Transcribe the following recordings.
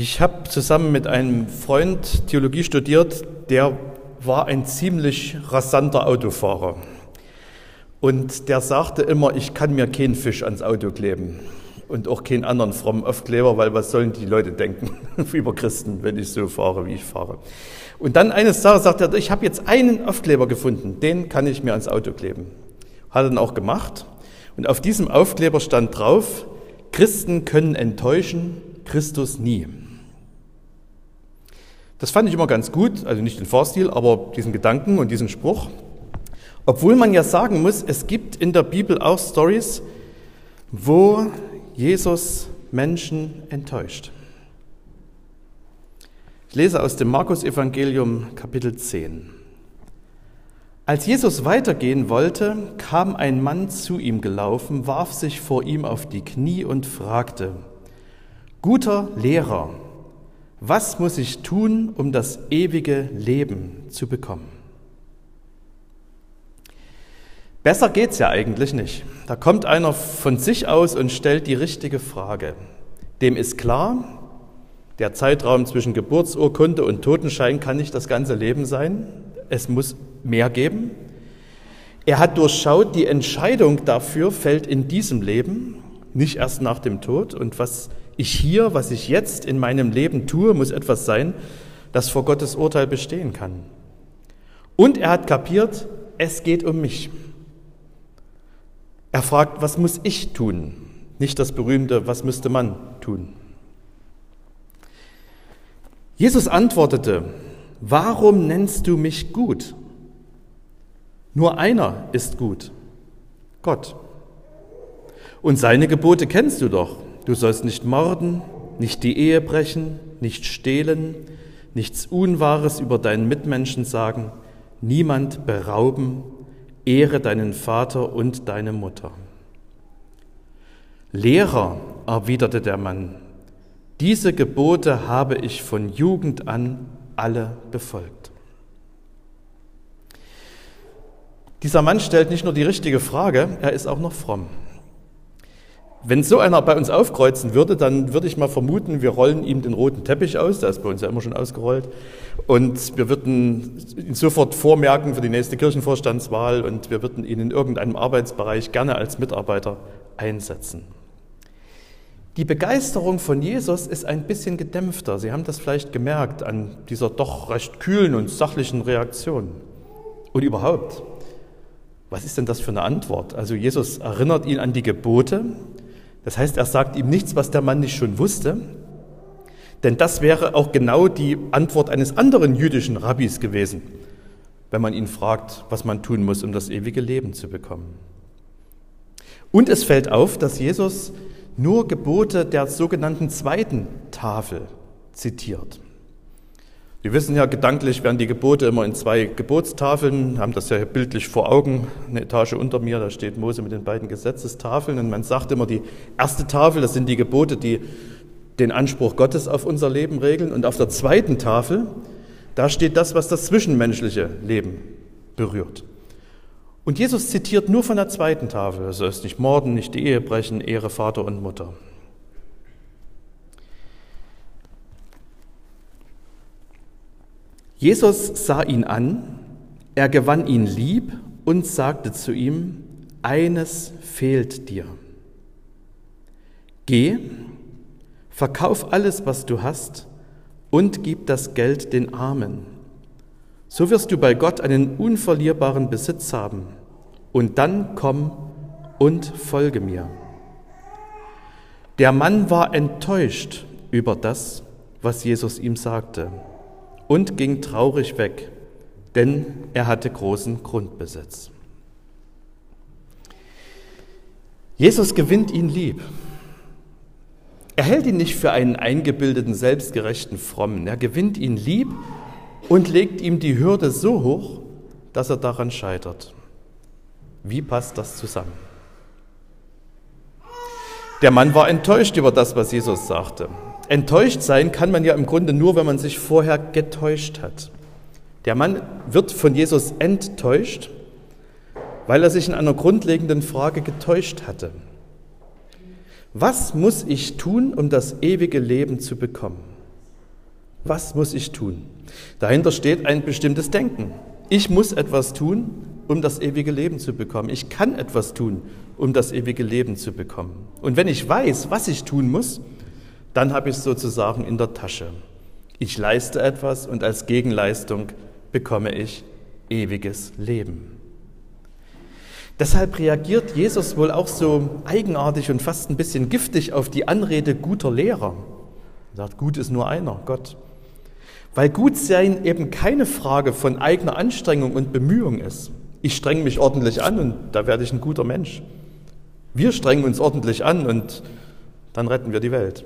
Ich habe zusammen mit einem Freund Theologie studiert, der war ein ziemlich rasanter Autofahrer. Und der sagte immer, ich kann mir keinen Fisch ans Auto kleben und auch keinen anderen frommen Aufkleber, weil was sollen die Leute denken über Christen, wenn ich so fahre, wie ich fahre. Und dann eines Tages sagt er, ich habe jetzt einen Aufkleber gefunden, den kann ich mir ans Auto kleben. Hat er dann auch gemacht. Und auf diesem Aufkleber stand drauf, Christen können enttäuschen, Christus nie. Das fand ich immer ganz gut, also nicht den Fahrstil, aber diesen Gedanken und diesen Spruch. Obwohl man ja sagen muss, es gibt in der Bibel auch Stories, wo Jesus Menschen enttäuscht. Ich lese aus dem Markus-Evangelium Kapitel 10. Als Jesus weitergehen wollte, kam ein Mann zu ihm gelaufen, warf sich vor ihm auf die Knie und fragte, Guter Lehrer, was muss ich tun, um das ewige Leben zu bekommen? Besser geht's ja eigentlich nicht. Da kommt einer von sich aus und stellt die richtige Frage. Dem ist klar, der Zeitraum zwischen Geburtsurkunde und Totenschein kann nicht das ganze Leben sein. Es muss mehr geben. Er hat durchschaut, die Entscheidung dafür fällt in diesem Leben, nicht erst nach dem Tod. Und was ich hier, was ich jetzt in meinem Leben tue, muss etwas sein, das vor Gottes Urteil bestehen kann. Und er hat kapiert, es geht um mich. Er fragt, was muss ich tun? Nicht das berühmte, was müsste man tun? Jesus antwortete, warum nennst du mich gut? Nur einer ist gut, Gott. Und seine Gebote kennst du doch. Du sollst nicht morden, nicht die Ehe brechen, nicht stehlen, nichts Unwahres über deinen Mitmenschen sagen, niemand berauben, ehre deinen Vater und deine Mutter. Lehrer, erwiderte der Mann, diese Gebote habe ich von Jugend an alle befolgt. Dieser Mann stellt nicht nur die richtige Frage, er ist auch noch fromm. Wenn so einer bei uns aufkreuzen würde, dann würde ich mal vermuten, wir rollen ihm den roten Teppich aus, der ist bei uns ja immer schon ausgerollt, und wir würden ihn sofort vormerken für die nächste Kirchenvorstandswahl und wir würden ihn in irgendeinem Arbeitsbereich gerne als Mitarbeiter einsetzen. Die Begeisterung von Jesus ist ein bisschen gedämpfter. Sie haben das vielleicht gemerkt an dieser doch recht kühlen und sachlichen Reaktion. Und überhaupt, was ist denn das für eine Antwort? Also Jesus erinnert ihn an die Gebote, das heißt, er sagt ihm nichts, was der Mann nicht schon wusste, denn das wäre auch genau die Antwort eines anderen jüdischen Rabbis gewesen, wenn man ihn fragt, was man tun muss, um das ewige Leben zu bekommen. Und es fällt auf, dass Jesus nur Gebote der sogenannten zweiten Tafel zitiert. Wir wissen ja, gedanklich werden die Gebote immer in zwei Gebotstafeln, haben das ja bildlich vor Augen, eine Etage unter mir, da steht Mose mit den beiden Gesetzestafeln und man sagt immer, die erste Tafel, das sind die Gebote, die den Anspruch Gottes auf unser Leben regeln und auf der zweiten Tafel, da steht das, was das zwischenmenschliche Leben berührt. Und Jesus zitiert nur von der zweiten Tafel, also ist nicht morden, nicht die Ehe brechen, Ehre Vater und Mutter. Jesus sah ihn an, er gewann ihn lieb und sagte zu ihm, eines fehlt dir. Geh, verkauf alles, was du hast, und gib das Geld den Armen. So wirst du bei Gott einen unverlierbaren Besitz haben. Und dann komm und folge mir. Der Mann war enttäuscht über das, was Jesus ihm sagte und ging traurig weg, denn er hatte großen Grundbesitz. Jesus gewinnt ihn lieb. Er hält ihn nicht für einen eingebildeten, selbstgerechten Frommen. Er gewinnt ihn lieb und legt ihm die Hürde so hoch, dass er daran scheitert. Wie passt das zusammen? Der Mann war enttäuscht über das, was Jesus sagte. Enttäuscht sein kann man ja im Grunde nur, wenn man sich vorher getäuscht hat. Der Mann wird von Jesus enttäuscht, weil er sich in einer grundlegenden Frage getäuscht hatte. Was muss ich tun, um das ewige Leben zu bekommen? Was muss ich tun? Dahinter steht ein bestimmtes Denken. Ich muss etwas tun, um das ewige Leben zu bekommen. Ich kann etwas tun, um das ewige Leben zu bekommen. Und wenn ich weiß, was ich tun muss, dann habe ich es sozusagen in der Tasche. Ich leiste etwas und als Gegenleistung bekomme ich ewiges Leben. Deshalb reagiert Jesus wohl auch so eigenartig und fast ein bisschen giftig auf die Anrede guter Lehrer. Er sagt, gut ist nur einer, Gott. Weil gut sein eben keine Frage von eigener Anstrengung und Bemühung ist. Ich strenge mich ordentlich an und da werde ich ein guter Mensch. Wir strengen uns ordentlich an und dann retten wir die Welt.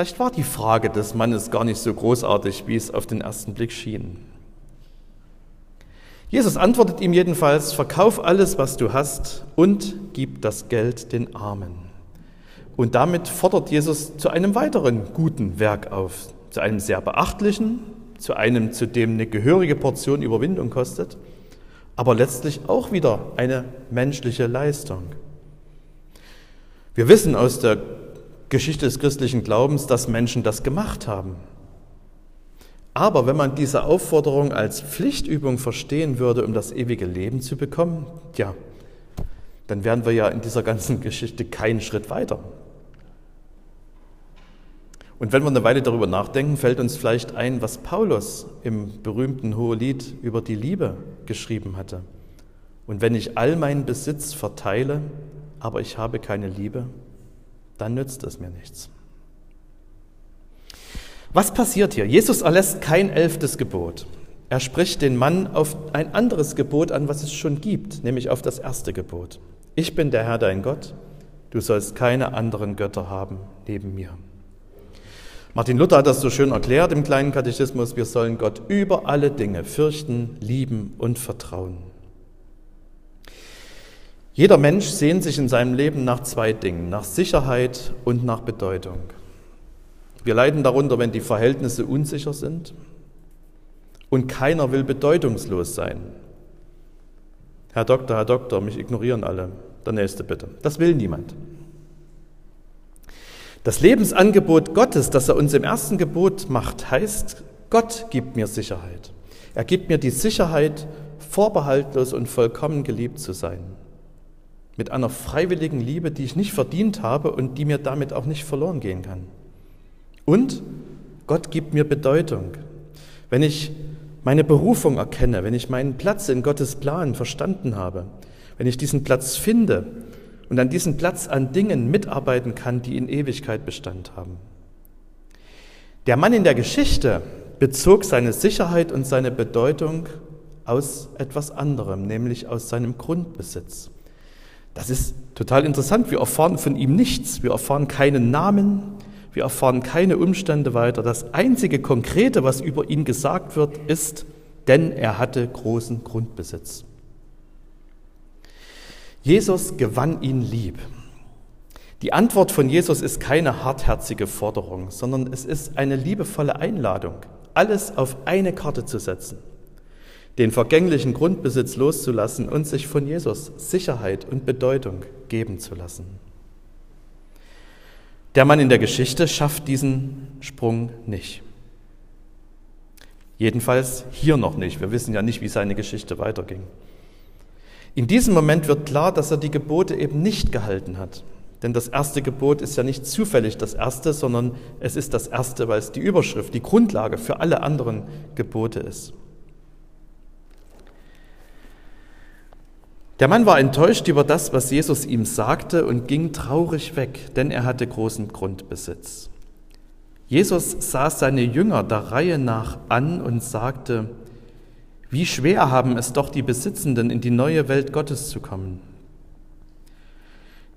Vielleicht war die Frage des Mannes gar nicht so großartig, wie es auf den ersten Blick schien. Jesus antwortet ihm jedenfalls, verkauf alles, was du hast und gib das Geld den Armen. Und damit fordert Jesus zu einem weiteren guten Werk auf, zu einem sehr beachtlichen, zu einem, zu dem eine gehörige Portion Überwindung kostet, aber letztlich auch wieder eine menschliche Leistung. Wir wissen aus der Geschichte des christlichen Glaubens, dass Menschen das gemacht haben. Aber wenn man diese Aufforderung als Pflichtübung verstehen würde, um das ewige Leben zu bekommen, ja, dann wären wir ja in dieser ganzen Geschichte keinen Schritt weiter. Und wenn wir eine Weile darüber nachdenken, fällt uns vielleicht ein, was Paulus im berühmten Hohelied über die Liebe geschrieben hatte. Und wenn ich all meinen Besitz verteile, aber ich habe keine Liebe, dann nützt es mir nichts. Was passiert hier? Jesus erlässt kein elftes Gebot. Er spricht den Mann auf ein anderes Gebot an, was es schon gibt, nämlich auf das erste Gebot. Ich bin der Herr dein Gott, du sollst keine anderen Götter haben neben mir. Martin Luther hat das so schön erklärt im kleinen Katechismus, wir sollen Gott über alle Dinge fürchten, lieben und vertrauen. Jeder Mensch sehnt sich in seinem Leben nach zwei Dingen, nach Sicherheit und nach Bedeutung. Wir leiden darunter, wenn die Verhältnisse unsicher sind und keiner will bedeutungslos sein. Herr Doktor, Herr Doktor, mich ignorieren alle. Der nächste bitte. Das will niemand. Das Lebensangebot Gottes, das er uns im ersten Gebot macht, heißt, Gott gibt mir Sicherheit. Er gibt mir die Sicherheit, vorbehaltlos und vollkommen geliebt zu sein. Mit einer freiwilligen Liebe, die ich nicht verdient habe und die mir damit auch nicht verloren gehen kann. Und Gott gibt mir Bedeutung. Wenn ich meine Berufung erkenne, wenn ich meinen Platz in Gottes Plan verstanden habe, wenn ich diesen Platz finde und an diesem Platz an Dingen mitarbeiten kann, die in Ewigkeit Bestand haben. Der Mann in der Geschichte bezog seine Sicherheit und seine Bedeutung aus etwas anderem, nämlich aus seinem Grundbesitz. Das ist total interessant. Wir erfahren von ihm nichts. Wir erfahren keinen Namen. Wir erfahren keine Umstände weiter. Das einzige Konkrete, was über ihn gesagt wird, ist, denn er hatte großen Grundbesitz. Jesus gewann ihn lieb. Die Antwort von Jesus ist keine hartherzige Forderung, sondern es ist eine liebevolle Einladung, alles auf eine Karte zu setzen, den vergänglichen Grundbesitz loszulassen und sich von Jesus Sicherheit und Bedeutung geben zu lassen. Der Mann in der Geschichte schafft diesen Sprung nicht. Jedenfalls hier noch nicht. Wir wissen ja nicht, wie seine Geschichte weiterging. In diesem Moment wird klar, dass er die Gebote eben nicht gehalten hat. Denn das erste Gebot ist ja nicht zufällig das erste, sondern es ist das erste, weil es die Überschrift, die Grundlage für alle anderen Gebote ist. Der Mann war enttäuscht über das, was Jesus ihm sagte und ging traurig weg, denn er hatte großen Grundbesitz. Jesus sah seine Jünger der Reihe nach an und sagte, wie schwer haben es doch die Besitzenden, in die neue Welt Gottes zu kommen.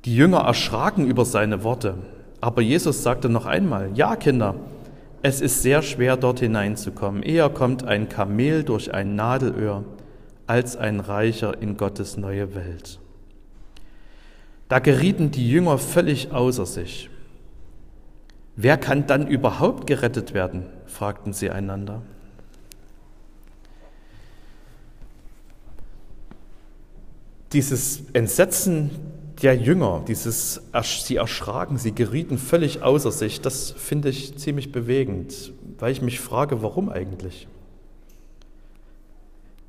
Die Jünger erschraken über seine Worte, aber Jesus sagte noch einmal, ja Kinder, es ist sehr schwer dort hineinzukommen. Eher kommt ein Kamel durch ein Nadelöhr als ein Reicher in Gottes neue Welt. Da gerieten die Jünger völlig außer sich. Wer kann dann überhaupt gerettet werden? fragten sie einander. Dieses Entsetzen, der Jünger, dieses, sie erschraken, sie gerieten völlig außer sich, das finde ich ziemlich bewegend, weil ich mich frage, warum eigentlich?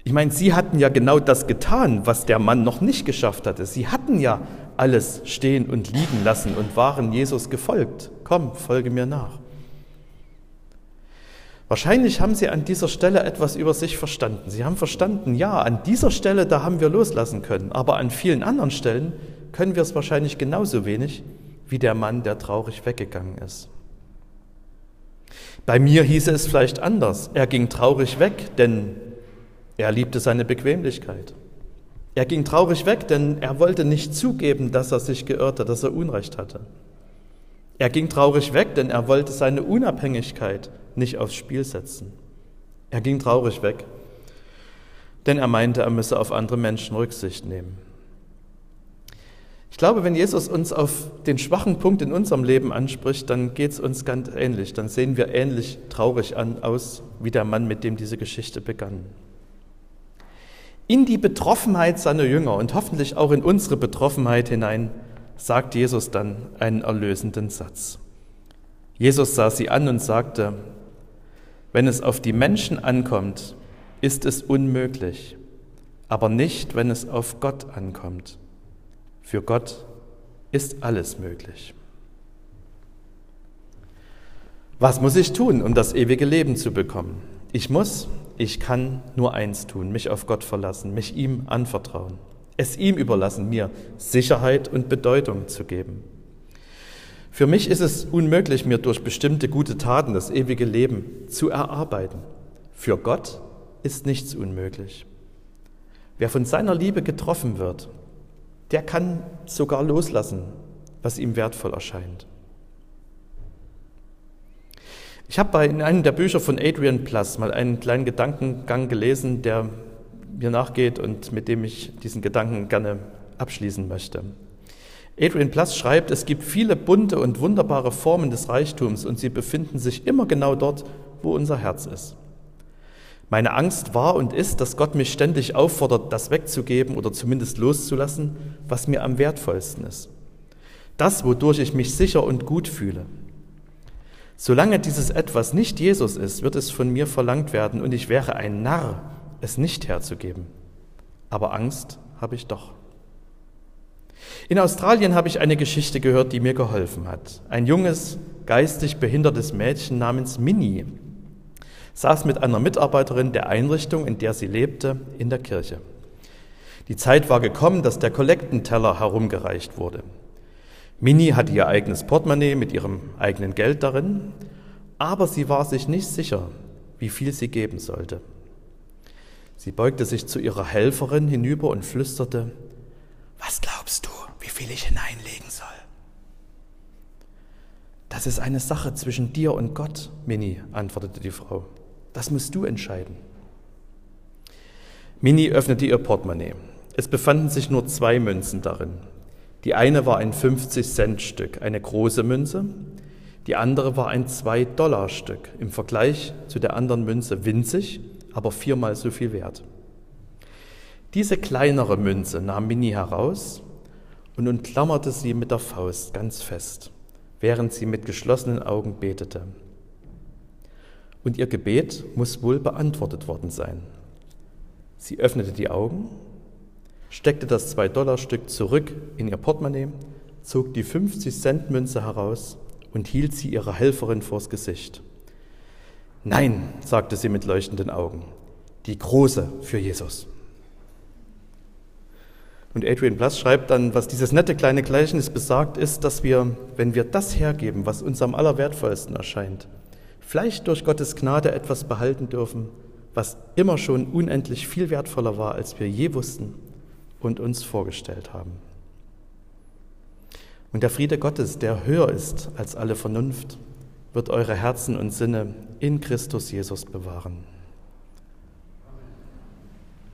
Ich meine, sie hatten ja genau das getan, was der Mann noch nicht geschafft hatte. Sie hatten ja alles stehen und liegen lassen und waren Jesus gefolgt. Komm, folge mir nach. Wahrscheinlich haben sie an dieser Stelle etwas über sich verstanden. Sie haben verstanden, ja, an dieser Stelle, da haben wir loslassen können, aber an vielen anderen Stellen können wir es wahrscheinlich genauso wenig wie der Mann, der traurig weggegangen ist. Bei mir hieße es vielleicht anders. Er ging traurig weg, denn er liebte seine Bequemlichkeit. Er ging traurig weg, denn er wollte nicht zugeben, dass er sich geirrte, dass er Unrecht hatte. Er ging traurig weg, denn er wollte seine Unabhängigkeit nicht aufs Spiel setzen. Er ging traurig weg, denn er meinte, er müsse auf andere Menschen Rücksicht nehmen. Ich glaube, wenn Jesus uns auf den schwachen Punkt in unserem Leben anspricht, dann geht es uns ganz ähnlich. Dann sehen wir ähnlich traurig an, aus wie der Mann, mit dem diese Geschichte begann. In die Betroffenheit seiner Jünger und hoffentlich auch in unsere Betroffenheit hinein sagt Jesus dann einen erlösenden Satz. Jesus sah sie an und sagte, wenn es auf die Menschen ankommt, ist es unmöglich, aber nicht, wenn es auf Gott ankommt. Für Gott ist alles möglich. Was muss ich tun, um das ewige Leben zu bekommen? Ich muss, ich kann nur eins tun, mich auf Gott verlassen, mich ihm anvertrauen, es ihm überlassen, mir Sicherheit und Bedeutung zu geben. Für mich ist es unmöglich, mir durch bestimmte gute Taten das ewige Leben zu erarbeiten. Für Gott ist nichts unmöglich. Wer von seiner Liebe getroffen wird, der kann sogar loslassen, was ihm wertvoll erscheint. Ich habe in einem der Bücher von Adrian Plus mal einen kleinen Gedankengang gelesen, der mir nachgeht und mit dem ich diesen Gedanken gerne abschließen möchte. Adrian Plus schreibt, es gibt viele bunte und wunderbare Formen des Reichtums und sie befinden sich immer genau dort, wo unser Herz ist. Meine Angst war und ist, dass Gott mich ständig auffordert, das wegzugeben oder zumindest loszulassen, was mir am wertvollsten ist. Das, wodurch ich mich sicher und gut fühle. Solange dieses etwas nicht Jesus ist, wird es von mir verlangt werden und ich wäre ein Narr, es nicht herzugeben. Aber Angst habe ich doch. In Australien habe ich eine Geschichte gehört, die mir geholfen hat. Ein junges, geistig behindertes Mädchen namens Minnie saß mit einer Mitarbeiterin der Einrichtung, in der sie lebte, in der Kirche. Die Zeit war gekommen, dass der Kollektenteller herumgereicht wurde. Minnie hatte ihr eigenes Portemonnaie mit ihrem eigenen Geld darin, aber sie war sich nicht sicher, wie viel sie geben sollte. Sie beugte sich zu ihrer Helferin hinüber und flüsterte, was glaubst du, wie viel ich hineinlegen soll? Das ist eine Sache zwischen dir und Gott, Minnie, antwortete die Frau. Das musst du entscheiden. Minnie öffnete ihr Portemonnaie. Es befanden sich nur zwei Münzen darin. Die eine war ein 50-Cent-Stück, eine große Münze. Die andere war ein 2-Dollar-Stück, im Vergleich zu der anderen Münze winzig, aber viermal so viel wert. Diese kleinere Münze nahm Minnie heraus und umklammerte sie mit der Faust ganz fest, während sie mit geschlossenen Augen betete. Und ihr Gebet muss wohl beantwortet worden sein. Sie öffnete die Augen, steckte das 2-Dollar-Stück zurück in ihr Portemonnaie, zog die 50-Cent-Münze heraus und hielt sie ihrer Helferin vors Gesicht. Nein, sagte sie mit leuchtenden Augen, die große für Jesus. Und Adrian Blass schreibt dann, was dieses nette kleine Gleichnis besagt, ist, dass wir, wenn wir das hergeben, was uns am allerwertvollsten erscheint, vielleicht durch Gottes Gnade etwas behalten dürfen, was immer schon unendlich viel wertvoller war, als wir je wussten und uns vorgestellt haben. Und der Friede Gottes, der höher ist als alle Vernunft, wird eure Herzen und Sinne in Christus Jesus bewahren.